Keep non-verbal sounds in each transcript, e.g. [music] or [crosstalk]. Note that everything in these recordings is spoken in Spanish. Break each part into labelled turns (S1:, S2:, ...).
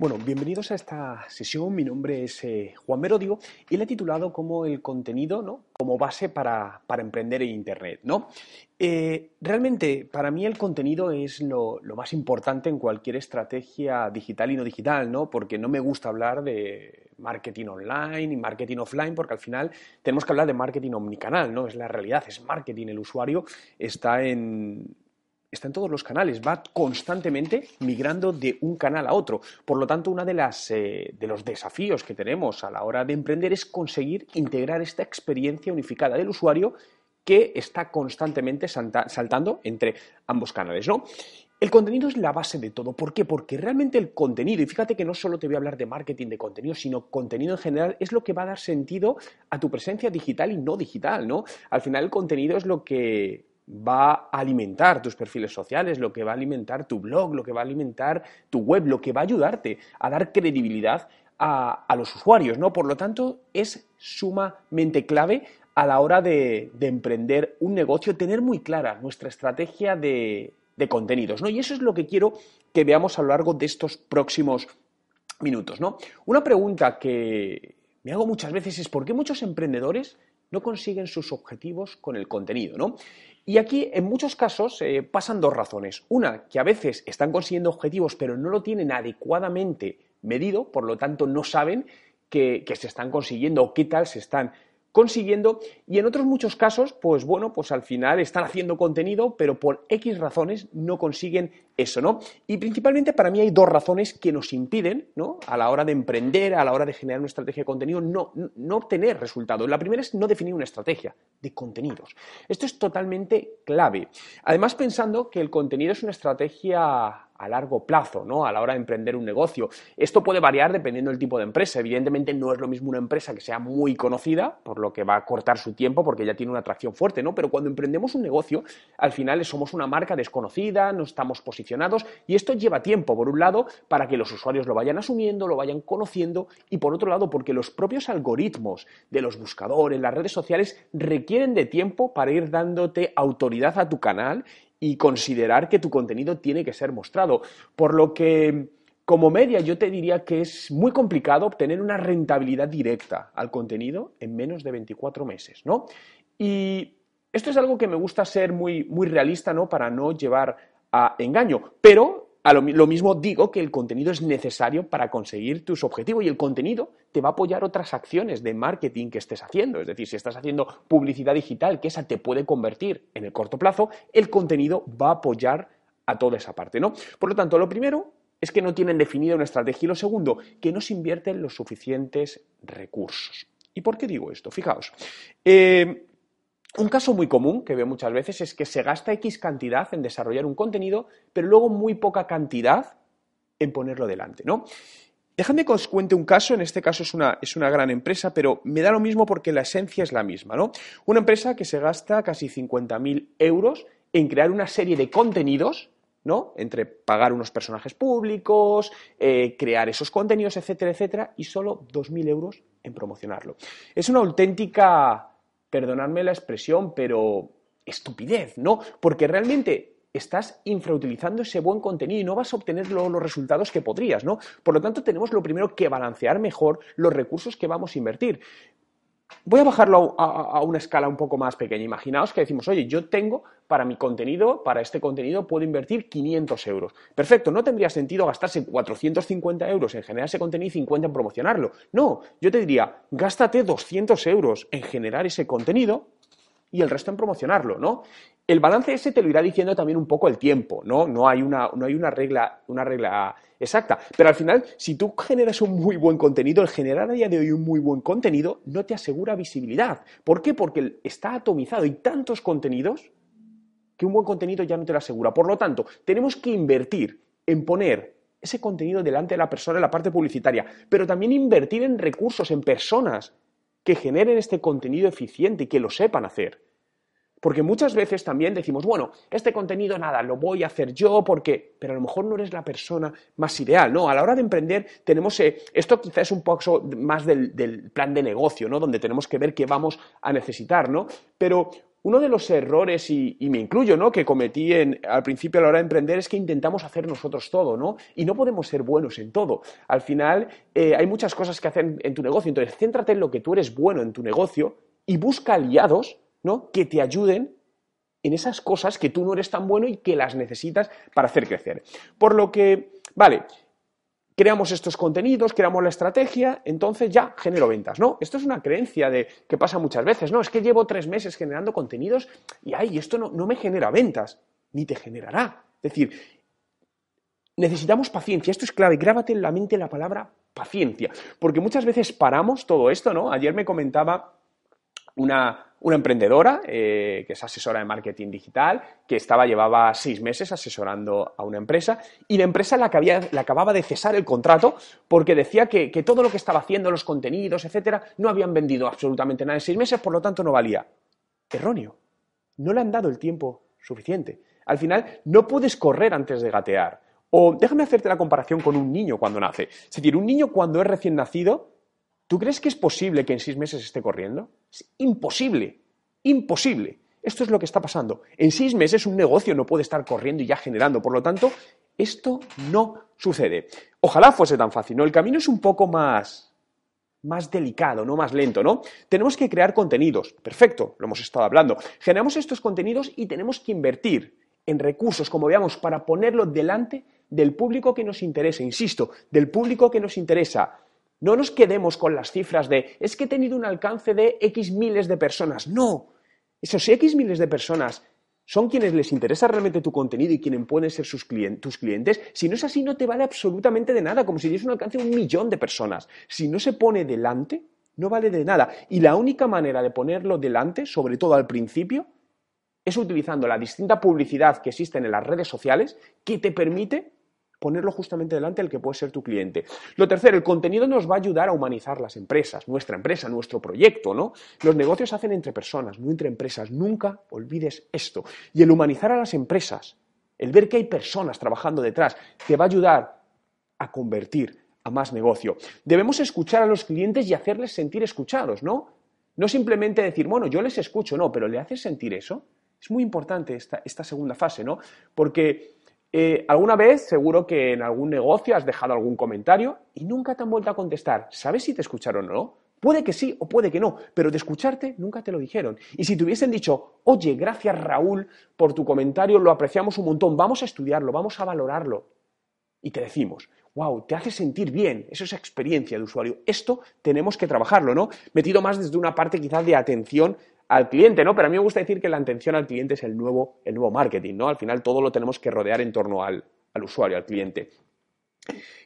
S1: Bueno, bienvenidos a esta sesión. Mi nombre es eh, Juan Merodio y la he titulado como el contenido, ¿no? Como base para, emprender en Internet, ¿no? Eh, realmente, para mí el contenido es lo, más importante en cualquier estrategia digital y no digital, ¿no? Porque no me gusta hablar de marketing online y marketing offline, porque al final tenemos que hablar de marketing omnicanal, ¿no? Es la realidad, es marketing. El usuario está en, está en todos los canales, va constantemente migrando de un canal a otro. Por lo tanto, uno de, eh, de los desafíos que tenemos a la hora de emprender es conseguir integrar esta experiencia unificada del usuario que está constantemente saltando entre ambos canales, ¿no? El contenido es la base de todo. ¿Por qué? Porque realmente el contenido, y fíjate que no solo te voy a hablar de marketing de contenido, sino contenido en general, es lo que va a dar sentido a tu presencia digital y no digital, ¿no? Al final el contenido es lo que va a alimentar tus perfiles sociales, lo que va a alimentar tu blog, lo que va a alimentar tu web, lo que va a ayudarte a dar credibilidad a, los usuarios, ¿no? Por lo tanto, es sumamente clave a la hora de, emprender un negocio, tener muy clara nuestra estrategia de, de, contenidos, ¿no? Y eso es lo que quiero que veamos a lo largo de estos próximos minutos, ¿no? Una pregunta que me hago muchas veces es ¿por qué muchos emprendedores no consiguen sus objetivos con el contenido, ¿no? Y aquí, en muchos casos, eh, pasan dos razones. Una, que a veces están consiguiendo objetivos, pero no lo tienen adecuadamente medido, por lo tanto no saben que, se están consiguiendo o qué tal se están consiguiendo y en otros muchos casos, pues bueno, pues al final están haciendo contenido, pero por X razones no consiguen eso, ¿no? Y principalmente para mí hay dos razones que nos impiden, ¿no? A la hora de emprender, a la hora de generar una estrategia de contenido, no, no obtener resultados. La primera es no definir una estrategia de contenidos. Esto es totalmente clave. Además, pensando que el contenido es una estrategia a largo plazo, ¿no? A la hora de emprender un negocio. Esto puede variar dependiendo del tipo de empresa. Evidentemente no es lo mismo una empresa que sea muy conocida, por lo que va a cortar su tiempo porque ya tiene una atracción fuerte, ¿no? Pero cuando emprendemos un negocio, al final somos una marca desconocida, no estamos posicionados y esto lleva tiempo, por un lado, para que los usuarios lo vayan asumiendo, lo vayan conociendo y por otro lado, porque los propios algoritmos de los buscadores, las redes sociales requieren de tiempo para ir dándote autoridad a tu canal y considerar que tu contenido tiene que ser mostrado. Por lo que, como media, yo te diría que es muy complicado obtener una rentabilidad directa al contenido en menos de 24 meses, ¿no? Y esto es algo que me gusta ser muy, muy realista, ¿no? Para no llevar a engaño. Pero lo, mismo digo que el contenido es necesario para conseguir tus objetivos y el contenido te va a apoyar otras acciones de marketing que estés haciendo. Es decir, si estás haciendo publicidad digital, que esa te puede convertir en el corto plazo, el contenido va a apoyar a toda esa parte, ¿no? Por lo tanto, lo primero es que no tienen definida una estrategia y lo segundo, que no se invierten los suficientes recursos. ¿Y por qué digo esto? Fijaos, eh, un caso muy común que veo muchas veces es que se gasta X cantidad en desarrollar un contenido, pero luego muy poca cantidad en ponerlo delante, ¿no? Déjame que os cuente un caso, en este caso es una, es una, gran empresa, pero me da lo mismo porque la esencia es la misma, ¿no? Una empresa que se gasta casi 50.000 euros en crear una serie de contenidos, ¿no? Entre pagar unos personajes públicos, eh, crear esos contenidos, etcétera, etcétera, y solo 2.000 euros en promocionarlo. Es una auténtica perdonadme la expresión, pero estupidez, ¿no? Porque realmente estás infrautilizando ese buen contenido y no vas a obtener los resultados que podrías, ¿no? Por lo tanto, tenemos lo primero que balancear mejor los recursos que vamos a invertir. Voy a bajarlo a, una escala un poco más pequeña. Imaginaos que decimos, oye, yo tengo para mi contenido, para este contenido, puedo invertir 500 euros. Perfecto, no tendría sentido gastarse 450 euros en generar ese contenido y 50 en promocionarlo. No, yo te diría, gástate 200 euros en generar ese contenido y el resto en promocionarlo, ¿no? El balance ese te lo irá diciendo también un poco el tiempo, ¿no? No hay una, no hay una regla, una regla exacta. Pero al final, si tú generas un muy buen contenido, el generar a día de hoy un muy buen contenido no te asegura visibilidad. ¿Por qué? Porque está atomizado y tantos contenidos que un buen contenido ya no te lo asegura. Por lo tanto, tenemos que invertir en poner ese contenido delante de la persona en la parte publicitaria, pero también invertir en recursos, en personas que generen este contenido eficiente y que lo sepan hacer. Porque muchas veces también decimos, bueno, este contenido nada, lo voy a hacer yo porque, pero a lo mejor no eres la persona más ideal, ¿no? A la hora de emprender tenemos, eh, esto quizás es un poco más del, del, plan de negocio, ¿no? Donde tenemos que ver qué vamos a necesitar, ¿no? Pero uno de los errores, y, me incluyo, ¿no? que cometí al principio a la hora de emprender es que intentamos hacer nosotros todo, ¿no? Y no podemos ser buenos en todo. Al final eh, hay muchas cosas que hacer en tu negocio, entonces céntrate en lo que tú eres bueno en tu negocio y busca aliados, ¿no? Que te ayuden en esas cosas que tú no eres tan bueno y que las necesitas para hacer crecer. Por lo que, vale, creamos estos contenidos, creamos la estrategia, entonces ya genero ventas, ¿no? Esto es una creencia de que pasa muchas veces, ¿no? Es que llevo tres meses generando contenidos y ay, esto no, no me genera ventas, ni te generará. Es decir, necesitamos paciencia, esto es clave, grábate en la mente la palabra paciencia, porque muchas veces paramos todo esto, ¿no? Ayer me comentaba una, una emprendedora eh, que es asesora de marketing digital, que estaba, llevaba seis meses asesorando a una empresa y la empresa la, acababa de cesar el contrato porque decía que, todo lo que estaba haciendo, los contenidos, etcétera, no habían vendido absolutamente nada en seis meses, por lo tanto no valía. Erróneo. No le han dado el tiempo suficiente. Al final, no puedes correr antes de gatear. O déjame hacerte la comparación con un niño cuando nace. Es decir, un niño cuando es recién nacido ¿Tú crees que es posible que en seis meses esté corriendo? Es imposible, imposible. Esto es lo que está pasando. En seis meses un negocio no puede estar corriendo y ya generando. Por lo tanto, esto no sucede. Ojalá fuese tan fácil, ¿no? El camino es un poco más, más delicado, no más lento, ¿no? Tenemos que crear contenidos. Perfecto, lo hemos estado hablando. Generamos estos contenidos y tenemos que invertir en recursos, como veamos, para ponerlo delante del público que nos interesa. Insisto, del público que nos interesa no nos quedemos con las cifras de es que he tenido un alcance de X miles de personas. No, esos X miles de personas son quienes les interesa realmente tu contenido y quienes pueden ser sus tus clientes. Si no es así, no te vale absolutamente de nada, como si tienes un alcance de un millón de personas. Si no se pone delante, no vale de nada. Y la única manera de ponerlo delante, sobre todo al principio, es utilizando la distinta publicidad que existe en las redes sociales que te permite ponerlo justamente delante del que puede ser tu cliente. Lo tercero, el contenido nos va a ayudar a humanizar las empresas, nuestra empresa, nuestro proyecto, ¿no? Los negocios se hacen entre personas, no entre empresas. Nunca olvides esto. Y el humanizar a las empresas, el ver que hay personas trabajando detrás, te va a ayudar a convertir a más negocio. Debemos escuchar a los clientes y hacerles sentir escuchados, ¿no? No simplemente decir, bueno, yo les escucho, no, pero ¿le haces sentir eso? Es muy importante esta, esta segunda fase, ¿no? Porque eh, alguna vez seguro que en algún negocio has dejado algún comentario y nunca te han vuelto a contestar. ¿Sabes si te escucharon o no? Puede que sí o puede que no, pero de escucharte nunca te lo dijeron. Y si te hubiesen dicho, oye, gracias Raúl por tu comentario, lo apreciamos un montón, vamos a estudiarlo, vamos a valorarlo. Y te decimos, wow, te hace sentir bien, eso es experiencia de usuario. Esto tenemos que trabajarlo, ¿no? Metido más desde una parte quizás de atención al cliente, ¿no? Pero a mí me gusta decir que la atención al cliente es el nuevo, el nuevo marketing, ¿no? Al final todo lo tenemos que rodear en torno al, usuario, al cliente.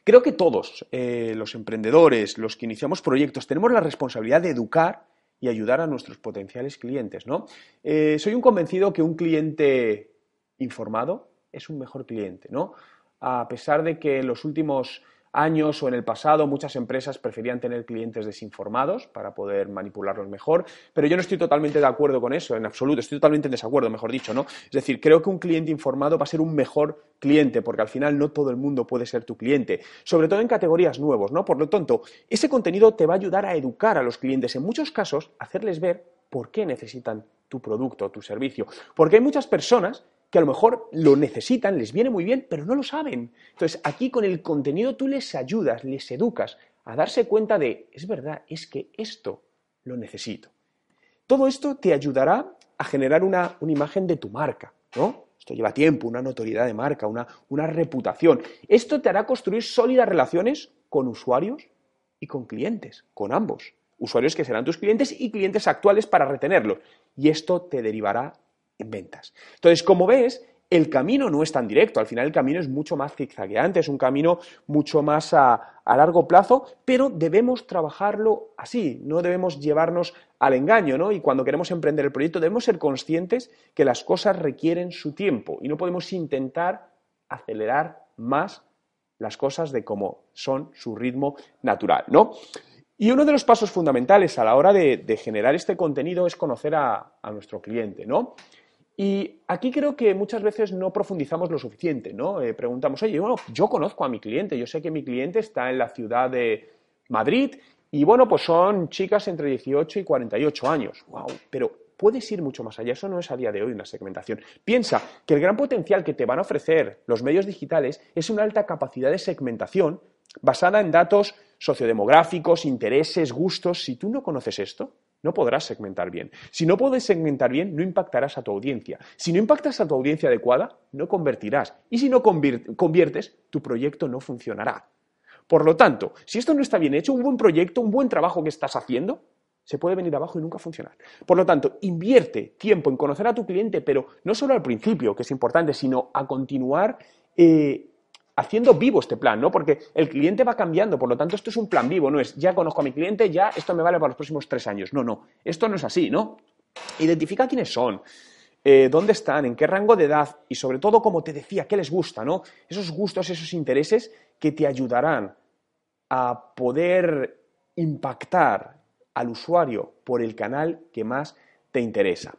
S1: Creo que todos, eh, los emprendedores, los que iniciamos proyectos, tenemos la responsabilidad de educar y ayudar a nuestros potenciales clientes, ¿no? Eh, soy un convencido que un cliente informado es un mejor cliente, ¿no? A pesar de que en los últimos años o en el pasado muchas empresas preferían tener clientes desinformados para poder manipularlos mejor, pero yo no estoy totalmente de acuerdo con eso, en absoluto, estoy totalmente en desacuerdo, mejor dicho, ¿no? Es decir, creo que un cliente informado va a ser un mejor cliente, porque al final no todo el mundo puede ser tu cliente, sobre todo en categorías nuevos, ¿no? Por lo tanto, ese contenido te va a ayudar a educar a los clientes, en muchos casos, hacerles ver por qué necesitan tu producto tu servicio, porque hay muchas personas que a lo mejor lo necesitan, les viene muy bien, pero no lo saben. Entonces, aquí con el contenido tú les ayudas, les educas a darse cuenta de, es verdad, es que esto lo necesito. Todo esto te ayudará a generar una, imagen de tu marca, ¿no? Esto lleva tiempo, una notoriedad de marca, una, una reputación. Esto te hará construir sólidas relaciones con usuarios y con clientes, con ambos. Usuarios que serán tus clientes y clientes actuales para retenerlos. Y esto te derivará en ventas. Entonces, como ves, el camino no es tan directo, al final el camino es mucho más zigzagueante, es un camino mucho más a, largo plazo, pero debemos trabajarlo así, no debemos llevarnos al engaño, ¿no? Y cuando queremos emprender el proyecto debemos ser conscientes que las cosas requieren su tiempo y no podemos intentar acelerar más las cosas de cómo son su ritmo natural, ¿no? Y uno de los pasos fundamentales a la hora de, generar este contenido es conocer a, nuestro cliente, ¿no? Y aquí creo que muchas veces no profundizamos lo suficiente, ¿no? Eh, preguntamos, oye, bueno, yo conozco a mi cliente, yo sé que mi cliente está en la ciudad de Madrid y bueno, pues son chicas entre 18 y 48 años. ¡Wow! Pero puedes ir mucho más allá. Eso no es a día de hoy una segmentación. Piensa que el gran potencial que te van a ofrecer los medios digitales es una alta capacidad de segmentación basada en datos sociodemográficos, intereses, gustos. Si tú no conoces esto, no podrás segmentar bien. Si no puedes segmentar bien, no impactarás a tu audiencia. Si no impactas a tu audiencia adecuada, no convertirás. Y si no conviertes, tu proyecto no funcionará. Por lo tanto, si esto no está bien hecho, un buen proyecto, un buen trabajo que estás haciendo, se puede venir abajo y nunca funcionar. Por lo tanto, invierte tiempo en conocer a tu cliente, pero no solo al principio, que es importante, sino a continuar eh, haciendo vivo este plan, ¿no? Porque el cliente va cambiando, por lo tanto, esto es un plan vivo, no es ya conozco a mi cliente, ya esto me vale para los próximos tres años. No, no, esto no es así, ¿no? Identifica quiénes son, eh, dónde están, en qué rango de edad y sobre todo, como te decía, qué les gusta, ¿no? Esos gustos, esos intereses que te ayudarán a poder impactar al usuario por el canal que más te interesa.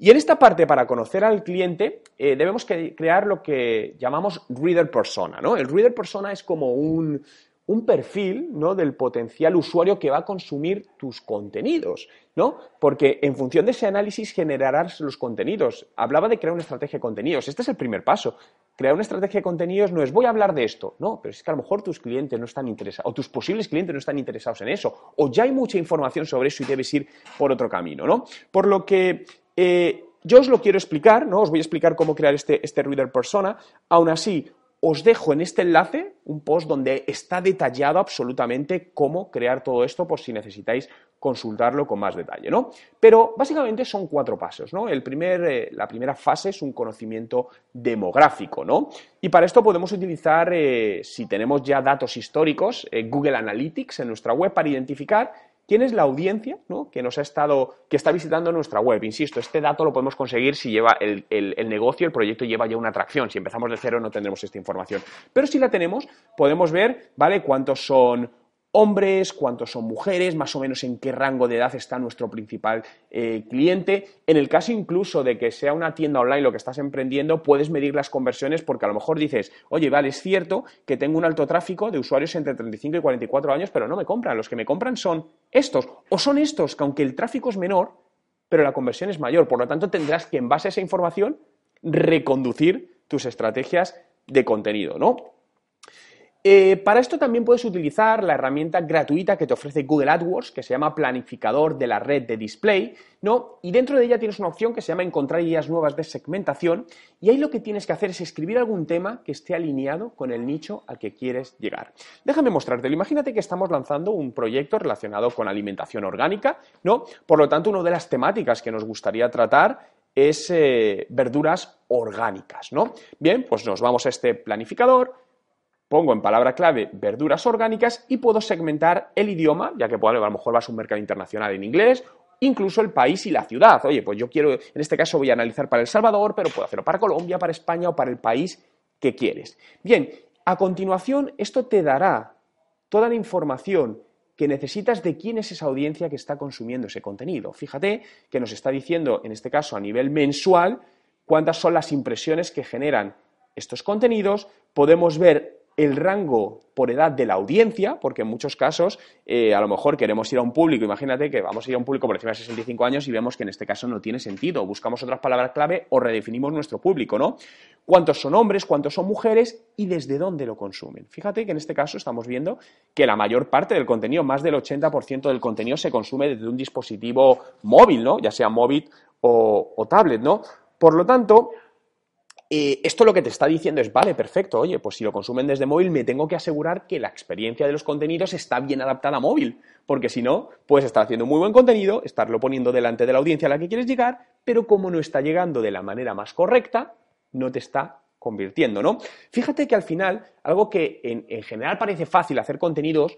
S1: Y en esta parte, para conocer al cliente, eh, debemos crear lo que llamamos reader persona. ¿no? El reader persona es como un, un perfil ¿no? del potencial usuario que va a consumir tus contenidos, ¿no? Porque en función de ese análisis generarás los contenidos. Hablaba de crear una estrategia de contenidos. Este es el primer paso. Crear una estrategia de contenidos no es voy a hablar de esto, no, pero es que a lo mejor tus clientes no están interesados, o tus posibles clientes no están interesados en eso, o ya hay mucha información sobre eso y debes ir por otro camino, ¿no? Por lo que eh, yo os lo quiero explicar, ¿no? Os voy a explicar cómo crear este, este reader persona. Aún así, os dejo en este enlace un post donde está detallado absolutamente cómo crear todo esto por si necesitáis consultarlo con más detalle, ¿no? Pero básicamente son cuatro pasos, ¿no? El primer, eh, la primera fase es un conocimiento demográfico, ¿no? Y para esto podemos utilizar, eh, si tenemos ya datos históricos, eh, Google Analytics en nuestra web para identificar quién es la audiencia que nos ha estado, que está visitando nuestra web. Insisto, este dato lo podemos conseguir si lleva el, el, negocio, el proyecto lleva ya una atracción. Si empezamos de cero no tendremos esta información. Pero si la tenemos, podemos ver, ¿vale? Cuántos son hombres, cuántos son mujeres, más o menos en qué rango de edad está nuestro principal eh, cliente. En el caso incluso de que sea una tienda online lo que estás emprendiendo, puedes medir las conversiones porque a lo mejor dices, oye, vale, es cierto que tengo un alto tráfico de usuarios entre 35 y 44 años, pero no me compran. Los que me compran son estos o son estos, que aunque el tráfico es menor, pero la conversión es mayor. Por lo tanto, tendrás que en base a esa información reconducir tus estrategias de contenido, ¿no? Eh, para esto también puedes utilizar la herramienta gratuita que te ofrece Google AdWords, que se llama Planificador de la red de display, ¿no? Y dentro de ella tienes una opción que se llama Encontrar ideas nuevas de segmentación, y ahí lo que tienes que hacer es escribir algún tema que esté alineado con el nicho al que quieres llegar. Déjame mostrártelo. Imagínate que estamos lanzando un proyecto relacionado con alimentación orgánica, ¿no? Por lo tanto, una de las temáticas que nos gustaría tratar es eh, verduras orgánicas, ¿no? Bien, pues nos vamos a este planificador, pongo en palabra clave verduras orgánicas y puedo segmentar el idioma, ya que a lo mejor vas a un mercado internacional en inglés, incluso el país y la ciudad. Oye, pues yo quiero, en este caso voy a analizar para El Salvador, pero puedo hacerlo para Colombia, para España o para el país que quieres. Bien, a continuación esto te dará toda la información que necesitas de quién es esa audiencia que está consumiendo ese contenido. Fíjate que nos está diciendo, en este caso a nivel mensual, cuántas son las impresiones que generan estos contenidos. Podemos ver el rango por edad de la audiencia, porque en muchos casos eh, a lo mejor queremos ir a un público, imagínate que vamos a ir a un público por encima de 65 años y vemos que en este caso no tiene sentido, buscamos otras palabras clave o redefinimos nuestro público, ¿no? ¿Cuántos son hombres, cuántos son mujeres y desde dónde lo consumen? Fíjate que en este caso estamos viendo que la mayor parte del contenido, más del 80% del contenido se consume desde un dispositivo móvil, ¿no? Ya sea móvil o, o tablet, ¿no? Por lo tanto, eh, esto lo que te está diciendo es, vale, perfecto, oye, pues si lo consumen desde móvil, me tengo que asegurar que la experiencia de los contenidos está bien adaptada a móvil, porque si no, puedes estar haciendo muy buen contenido, estarlo poniendo delante de la audiencia a la que quieres llegar, pero como no está llegando de la manera más correcta, no te está convirtiendo, ¿no? Fíjate que al final, algo que en general parece fácil hacer contenidos,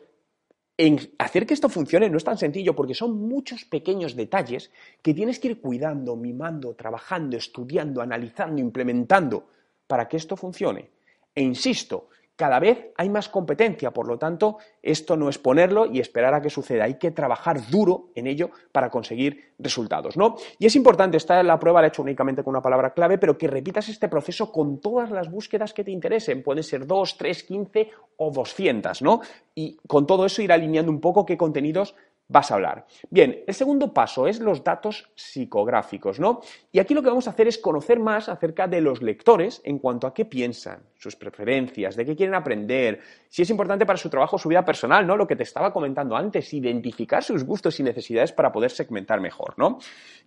S1: en hacer que esto funcione no es tan sencillo porque son muchos pequeños detalles que tienes que ir cuidando, mimando, trabajando, estudiando, analizando, implementando para que esto funcione. E insisto, cada vez hay más competencia, por lo tanto, esto no es ponerlo y esperar a que suceda, hay que trabajar duro en ello para conseguir resultados, ¿no? Y es importante, esta la prueba la he hecho únicamente con una palabra clave, pero que repitas este proceso con todas las búsquedas que te interesen, pueden ser 2, 3, 15 o 200, ¿no? Y con todo eso ir alineando un poco qué contenidos vas a hablar. Bien, el segundo paso es los datos psicográficos, ¿no? Y aquí lo que vamos a hacer es conocer más acerca de los lectores en cuanto a qué piensan, sus preferencias, de qué quieren aprender, si es importante para su trabajo, su vida personal, ¿no? Lo que te estaba comentando antes, identificar sus gustos y necesidades para poder segmentar mejor, ¿no?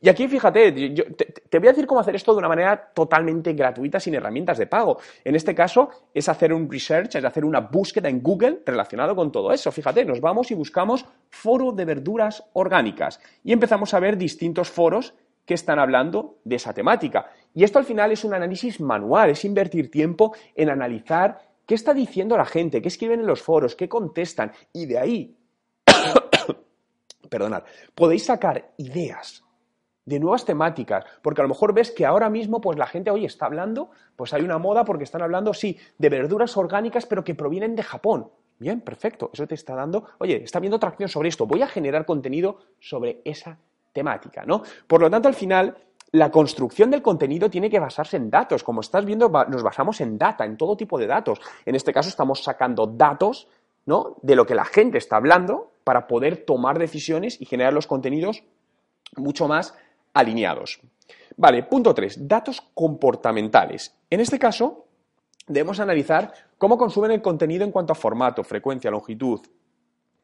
S1: Y aquí, fíjate, yo te, te voy a decir cómo hacer esto de una manera totalmente gratuita, sin herramientas de pago. En este caso, es hacer un research, es hacer una búsqueda en Google relacionado con todo eso. Fíjate, nos vamos y buscamos foro de verduras orgánicas y empezamos a ver distintos foros que están hablando de esa temática. Y esto al final es un análisis manual, es invertir tiempo en analizar qué está diciendo la gente, qué escriben en los foros, qué contestan, y de ahí, [coughs] perdonad, podéis sacar ideas de nuevas temáticas, porque a lo mejor ves que ahora mismo pues la gente, hoy está hablando, pues hay una moda porque están hablando, sí, de verduras orgánicas, pero que provienen de Japón. Bien, perfecto. Eso te está dando, oye, está viendo tracción sobre esto. Voy a generar contenido sobre esa temática, ¿no? Por lo tanto, al final, la construcción del contenido tiene que basarse en datos. Como estás viendo, nos basamos en data, en todo tipo de datos. En este caso, estamos sacando datos, ¿no? De lo que la gente está hablando para poder tomar decisiones y generar los contenidos mucho más alineados. Vale, punto 3. Datos comportamentales. En este caso, debemos analizar cómo consumen el contenido en cuanto a formato, frecuencia, longitud,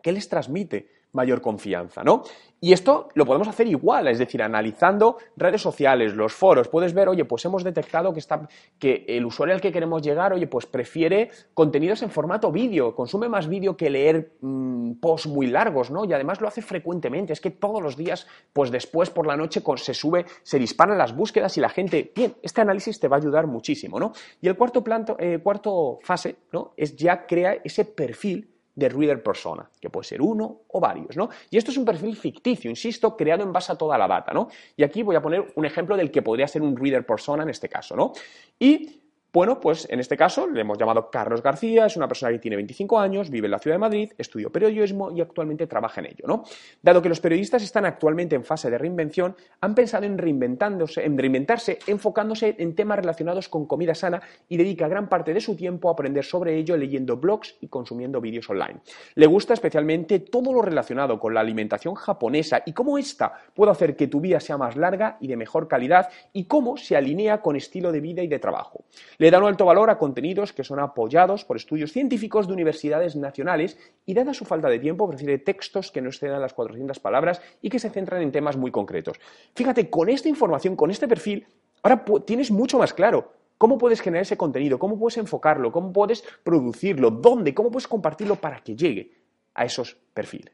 S1: qué les transmite mayor confianza, ¿no? Y esto lo podemos hacer igual, es decir, analizando redes sociales, los foros, puedes ver, oye, pues hemos detectado que, está, que el usuario al que queremos llegar, oye, pues prefiere contenidos en formato vídeo, consume más vídeo que leer mm, posts muy largos, ¿no? Y además lo hace frecuentemente, es que todos los días, pues después por la noche se sube, se disparan las búsquedas y la gente, bien, este análisis te va a ayudar muchísimo, ¿no? Y el cuarto, planto, eh, cuarto fase, ¿no? Es ya crea ese perfil de reader persona, que puede ser uno o varios, ¿no? Y esto es un perfil ficticio, insisto, creado en base a toda la data, ¿no? Y aquí voy a poner un ejemplo del que podría ser un reader persona en este caso, ¿no? Y bueno, pues en este caso le hemos llamado Carlos García, es una persona que tiene 25 años, vive en la ciudad de Madrid, estudió periodismo y actualmente trabaja en ello, ¿no? Dado que los periodistas están actualmente en fase de reinvención, han pensado en reinventándose, en reinventarse, enfocándose en temas relacionados con comida sana y dedica gran parte de su tiempo a aprender sobre ello leyendo blogs y consumiendo vídeos online. Le gusta especialmente todo lo relacionado con la alimentación japonesa y cómo ésta puede hacer que tu vida sea más larga y de mejor calidad y cómo se alinea con estilo de vida y de trabajo. Le da un alto valor a contenidos que son apoyados por estudios científicos de universidades nacionales y, dada su falta de tiempo, prefiere textos que no excedan las 400 palabras y que se centran en temas muy concretos. Fíjate, con esta información, con este perfil, ahora tienes mucho más claro cómo puedes generar ese contenido, cómo puedes enfocarlo, cómo puedes producirlo, dónde, cómo puedes compartirlo para que llegue a esos perfiles.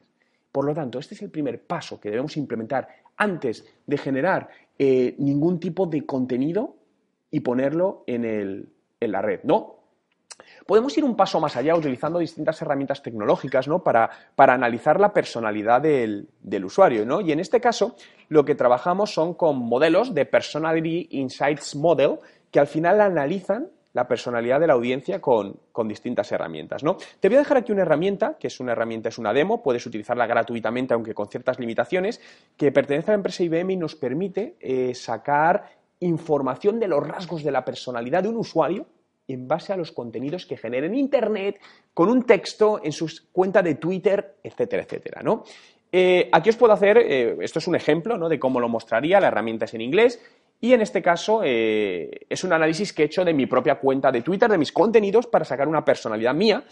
S1: Por lo tanto, este es el primer paso que debemos implementar antes de generar eh, ningún tipo de contenido y ponerlo en, el, en la red, ¿no? Podemos ir un paso más allá utilizando distintas herramientas tecnológicas ¿no? para, para, analizar la personalidad del, del, usuario. ¿no? Y en este caso, lo que trabajamos son con modelos de Personality Insights Model que al final analizan la personalidad de la audiencia con, con, distintas herramientas. ¿no? Te voy a dejar aquí una herramienta, que es una herramienta, es una demo, puedes utilizarla gratuitamente, aunque con ciertas limitaciones, que pertenece a la empresa IBM y nos permite eh, sacar información de los rasgos de la personalidad de un usuario en base a los contenidos que genera en Internet, con un texto en su cuenta de Twitter, etcétera, etcétera, ¿no? Eh, aquí os puedo hacer, eh, esto es un ejemplo ¿no? de cómo lo mostraría, la herramienta es en inglés, y en este caso eh, es un análisis que he hecho de mi propia cuenta de Twitter, de mis contenidos, para sacar una personalidad mía,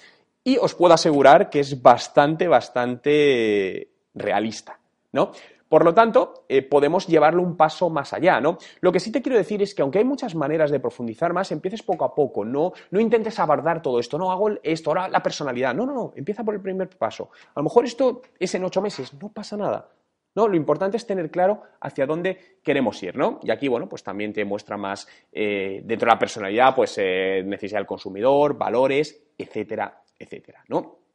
S1: y os puedo asegurar que es bastante, bastante realista, ¿no? Por lo tanto, eh, podemos llevarlo un paso más allá, ¿no? Lo que sí te quiero decir es que aunque hay muchas maneras de profundizar más, empieces poco a poco, no, no intentes abordar todo esto, no hago esto, ahora la personalidad, no, no, no, empieza por el primer paso. A lo mejor esto es en ocho meses, no pasa nada. No, lo importante es tener claro hacia dónde queremos ir, ¿no? Y aquí, bueno, pues también te muestra más eh, dentro de la personalidad, pues eh, necesidad del consumidor, valores, etcétera, etcétera, ¿no?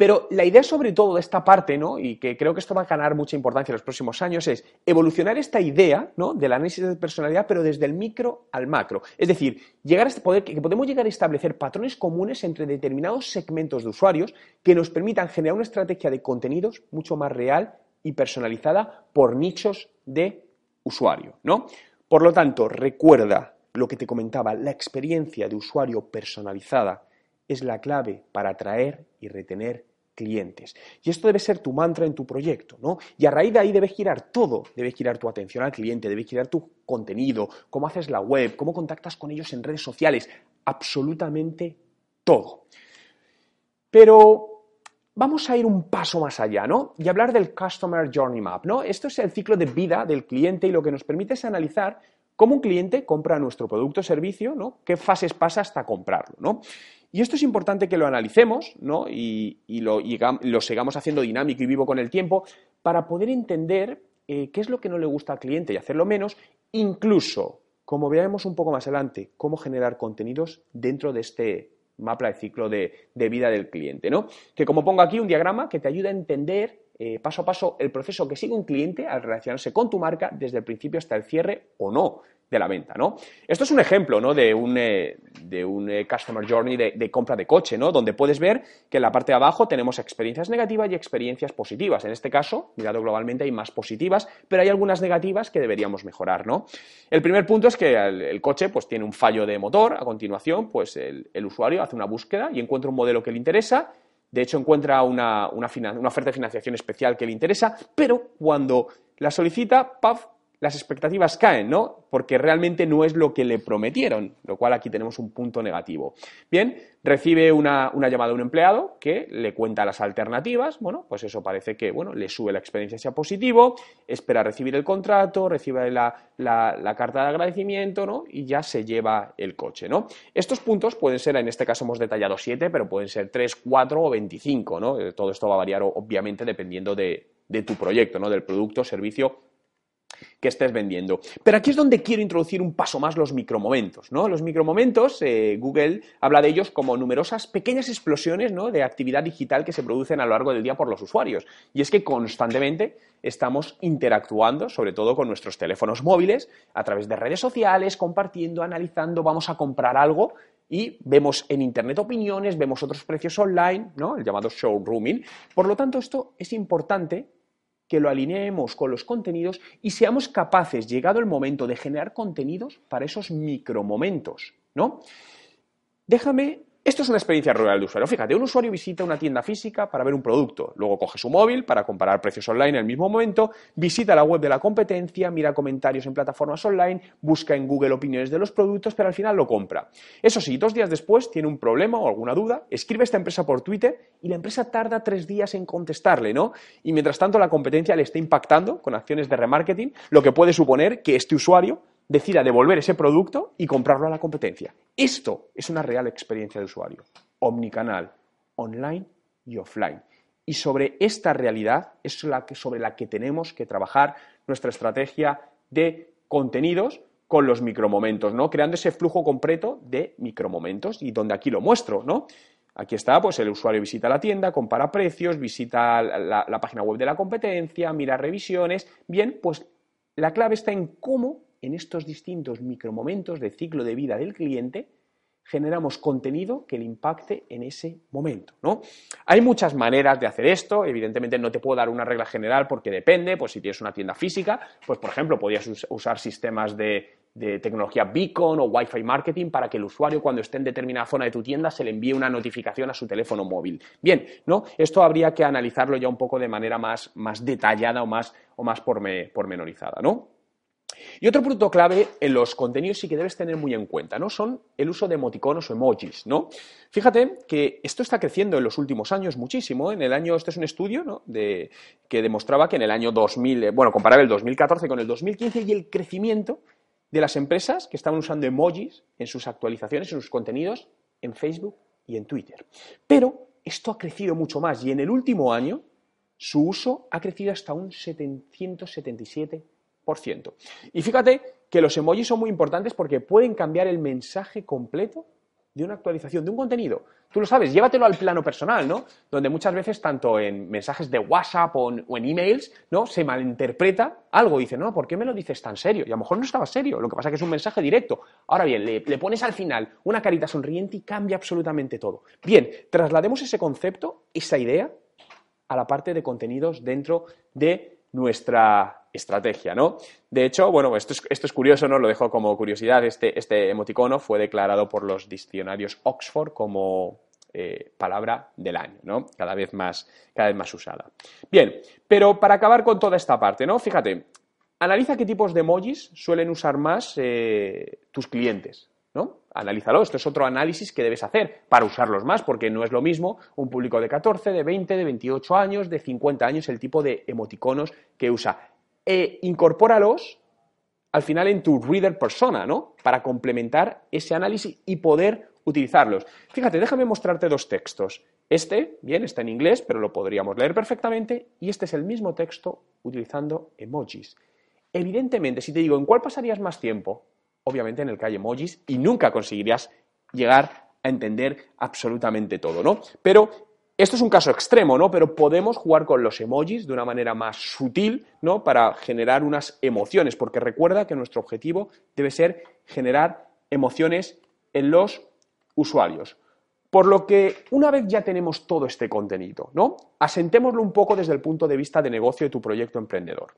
S1: Pero la idea sobre todo de esta parte, ¿no? y que creo que esto va a ganar mucha importancia en los próximos años, es evolucionar esta idea ¿no? del análisis de personalidad, pero desde el micro al macro. Es decir, llegar a este poder, que podemos llegar a establecer patrones comunes entre determinados segmentos de usuarios que nos permitan generar una estrategia de contenidos mucho más real y personalizada por nichos de usuario. ¿no? Por lo tanto, recuerda lo que te comentaba, la experiencia de usuario personalizada es la clave para atraer y retener clientes. Y esto debe ser tu mantra en tu proyecto, ¿no? Y a raíz de ahí debe girar todo, debe girar tu atención al cliente, debe girar tu contenido, cómo haces la web, cómo contactas con ellos en redes sociales, absolutamente todo. Pero vamos a ir un paso más allá, ¿no? Y hablar del Customer Journey Map, ¿no? Esto es el ciclo de vida del cliente y lo que nos permite es analizar cómo un cliente compra nuestro producto o servicio, ¿no? ¿Qué fases pasa hasta comprarlo, ¿no? Y esto es importante que lo analicemos ¿no? y, lo, sigamos haciendo dinámico y vivo con el tiempo para poder entender eh, qué es lo que no le gusta al cliente y hacerlo menos, incluso, como veamos un poco más adelante, cómo generar contenidos dentro de este mapa de ciclo de, vida del cliente. ¿no? Que como pongo aquí un diagrama que te ayuda a entender eh, paso a paso el proceso que sigue un cliente al relacionarse con tu marca desde el principio hasta el cierre o no de la venta, ¿no? Esto es un ejemplo, ¿no? De un, eh, de un eh, Customer Journey de, compra de coche, ¿no? Donde puedes ver que en la parte de abajo tenemos experiencias negativas y experiencias positivas. En este caso, mirado globalmente, hay más positivas, pero hay algunas negativas que deberíamos mejorar, ¿no? El primer punto es que el, coche, pues, tiene un fallo de motor. A continuación, pues, el, usuario hace una búsqueda y encuentra un modelo que le interesa. De hecho, encuentra una, una oferta de financiación especial que le interesa, pero cuando la solicita, ¡paf!, las expectativas caen, ¿no? Porque realmente no es lo que le prometieron, lo cual aquí tenemos un punto negativo. Bien, recibe una, llamada de un empleado que le cuenta las alternativas, bueno, pues eso parece que, bueno, le sube la experiencia sea positivo, espera recibir el contrato, recibe la, carta de agradecimiento, ¿no? Y ya se lleva el coche, ¿no? Estos puntos pueden ser, en este caso hemos detallado siete, pero pueden ser tres, cuatro o veinticinco, ¿no? Todo esto va a variar, obviamente, dependiendo de, de tu proyecto, ¿no? Del producto, servicio que estés vendiendo. Pero aquí es donde quiero introducir un paso más los micromomentos. ¿no? Los micromomentos, eh, Google habla de ellos como numerosas pequeñas explosiones ¿no? de actividad digital que se producen a lo largo del día por los usuarios. Y es que constantemente estamos interactuando, sobre todo con nuestros teléfonos móviles, a través de redes sociales, compartiendo, analizando, vamos a comprar algo y vemos en Internet opiniones, vemos otros precios online, ¿no? el llamado showrooming. Por lo tanto, esto es importante que lo alineemos con los contenidos y seamos capaces, llegado el momento, de generar contenidos para esos micromomentos, ¿no? Déjame esto es una experiencia real de usuario. Fíjate, un usuario visita una tienda física para ver un producto, luego coge su móvil para comparar precios online en el mismo momento, visita la web de la competencia, mira comentarios en plataformas online, busca en Google opiniones de los productos, pero al final lo compra. Eso sí, dos días después tiene un problema o alguna duda, escribe a esta empresa por Twitter y la empresa tarda tres días en contestarle, ¿no? Y mientras tanto la competencia le está impactando con acciones de remarketing, lo que puede suponer que este usuario decida devolver ese producto y comprarlo a la competencia. Esto es una real experiencia de usuario, omnicanal, online y offline. Y sobre esta realidad es sobre la que tenemos que trabajar nuestra estrategia de contenidos con los micromomentos, ¿no? Creando ese flujo completo de micromomentos y donde aquí lo muestro, ¿no? Aquí está, pues el usuario visita la tienda, compara precios, visita la página web de la competencia, mira revisiones. Bien, pues la clave está en cómo en estos distintos micromomentos de ciclo de vida del cliente, generamos contenido que le impacte en ese momento, ¿no? Hay muchas maneras de hacer esto, evidentemente no te puedo dar una regla general porque depende, pues si tienes una tienda física, pues por ejemplo podrías usar sistemas de, tecnología beacon o Wi-Fi marketing para que el usuario cuando esté en determinada zona de tu tienda se le envíe una notificación a su teléfono móvil. Bien, ¿no? Esto habría que analizarlo ya un poco de manera más, más detallada o más, o más pormenorizada, ¿no? Y otro punto clave en los contenidos sí que debes tener muy en cuenta, ¿no? Son el uso de emoticonos o emojis, ¿no? Fíjate que esto está creciendo en los últimos años muchísimo. En el año, este es un estudio, ¿no? De, que demostraba que en el año 2000, eh, bueno, comparar el 2014 con el 2015 y el crecimiento de las empresas que estaban usando emojis en sus actualizaciones, en sus contenidos, en Facebook y en Twitter. Pero esto ha crecido mucho más y en el último año su uso ha crecido hasta un 777 y fíjate que los emojis son muy importantes porque pueden cambiar el mensaje completo de una actualización, de un contenido. Tú lo sabes, llévatelo al plano personal, ¿no? Donde muchas veces, tanto en mensajes de WhatsApp o en, emails, ¿no? Se malinterpreta algo. Dice, no, ¿por qué me lo dices tan serio? Y a lo mejor no estaba serio, lo que pasa es que es un mensaje directo. Ahora bien, le, le pones al final una carita sonriente y cambia absolutamente todo. Bien, traslademos ese concepto, esa idea, a la parte de contenidos dentro de nuestra estrategia, ¿no? De hecho, bueno, esto es, curioso, ¿no? Lo dejo como curiosidad. Este, este, emoticono fue declarado por los diccionarios Oxford como eh, palabra del año, ¿no? Cada vez, más, cada vez más usada. Bien, pero para acabar con toda esta parte, ¿no? Fíjate, analiza qué tipos de emojis suelen usar más eh, tus clientes. Analízalo, esto es otro análisis que debes hacer para usarlos más, porque no es lo mismo un público de 14, de 20, de 28 años, de 50 años, el tipo de emoticonos que usa. E incorpóralos al final en tu reader persona, ¿no? Para complementar ese análisis y poder utilizarlos. Fíjate, déjame mostrarte dos textos. Este, bien, está en inglés, pero lo podríamos leer perfectamente, y este es el mismo texto utilizando emojis. Evidentemente, si te digo, ¿en cuál pasarías más tiempo? Obviamente en el hay emojis y nunca conseguirías llegar a entender absolutamente todo, ¿no? Pero esto es un caso extremo, ¿no? Pero podemos jugar con los emojis de una manera más sutil, ¿no? Para generar unas emociones, porque recuerda que nuestro objetivo debe ser generar emociones en los usuarios. Por lo que una vez ya tenemos todo este contenido, ¿no? Asentémoslo un poco desde el punto de vista de negocio de tu proyecto emprendedor.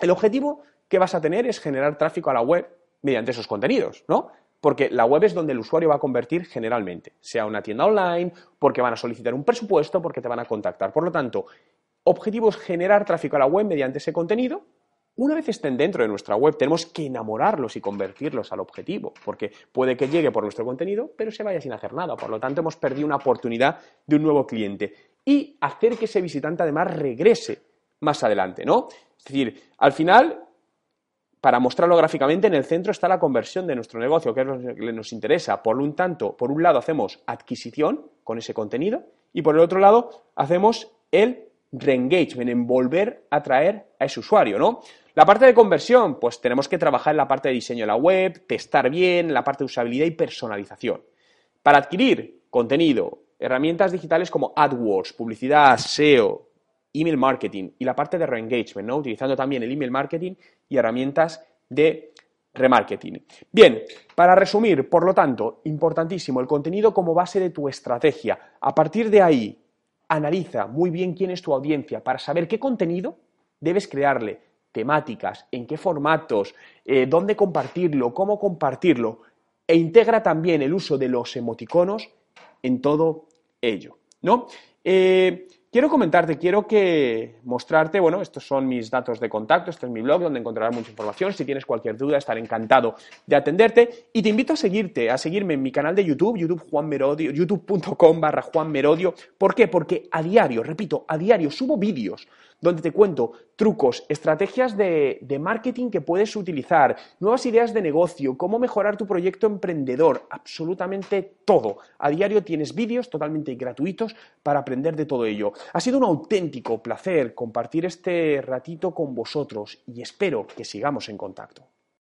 S1: El objetivo que vas a tener es generar tráfico a la web mediante esos contenidos, ¿no? Porque la web es donde el usuario va a convertir generalmente, sea una tienda online, porque van a solicitar un presupuesto, porque te van a contactar. Por lo tanto, objetivo es generar tráfico a la web mediante ese contenido. Una vez estén dentro de nuestra web, tenemos que enamorarlos y convertirlos al objetivo, porque puede que llegue por nuestro contenido, pero se vaya sin hacer nada. Por lo tanto, hemos perdido una oportunidad de un nuevo cliente. Y hacer que ese visitante además regrese más adelante, ¿no? Es decir, al final para mostrarlo gráficamente, en el centro está la conversión de nuestro negocio, que es lo que nos interesa. Por un tanto, por un lado hacemos adquisición con ese contenido y por el otro lado hacemos el reengagement, en volver a atraer a ese usuario, ¿no? La parte de conversión, pues tenemos que trabajar en la parte de diseño de la web, testar bien, la parte de usabilidad y personalización. Para adquirir contenido, herramientas digitales como AdWords, publicidad, SEO, email marketing y la parte de reengagement, ¿no? Utilizando también el email marketing y herramientas de remarketing. Bien, para resumir, por lo tanto, importantísimo, el contenido como base de tu estrategia. A partir de ahí, analiza muy bien quién es tu audiencia para saber qué contenido debes crearle, temáticas, en qué formatos, eh, dónde compartirlo, cómo compartirlo, e integra también el uso de los emoticonos en todo ello, ¿no? Eh, Quiero comentarte, quiero que mostrarte, bueno, estos son mis datos de contacto, este es mi blog donde encontrarás mucha información. Si tienes cualquier duda, estaré encantado de atenderte. Y te invito a seguirte, a seguirme en mi canal de YouTube, YouTube youtube.com barra Juan Merodio. ¿Por qué? Porque a diario, repito, a diario subo vídeos donde te cuento trucos, estrategias de, marketing que puedes utilizar, nuevas ideas de negocio, cómo mejorar tu proyecto emprendedor, absolutamente todo. A diario tienes vídeos totalmente gratuitos para aprender de todo ello. Ha sido un auténtico placer compartir este ratito con vosotros y espero que sigamos en contacto.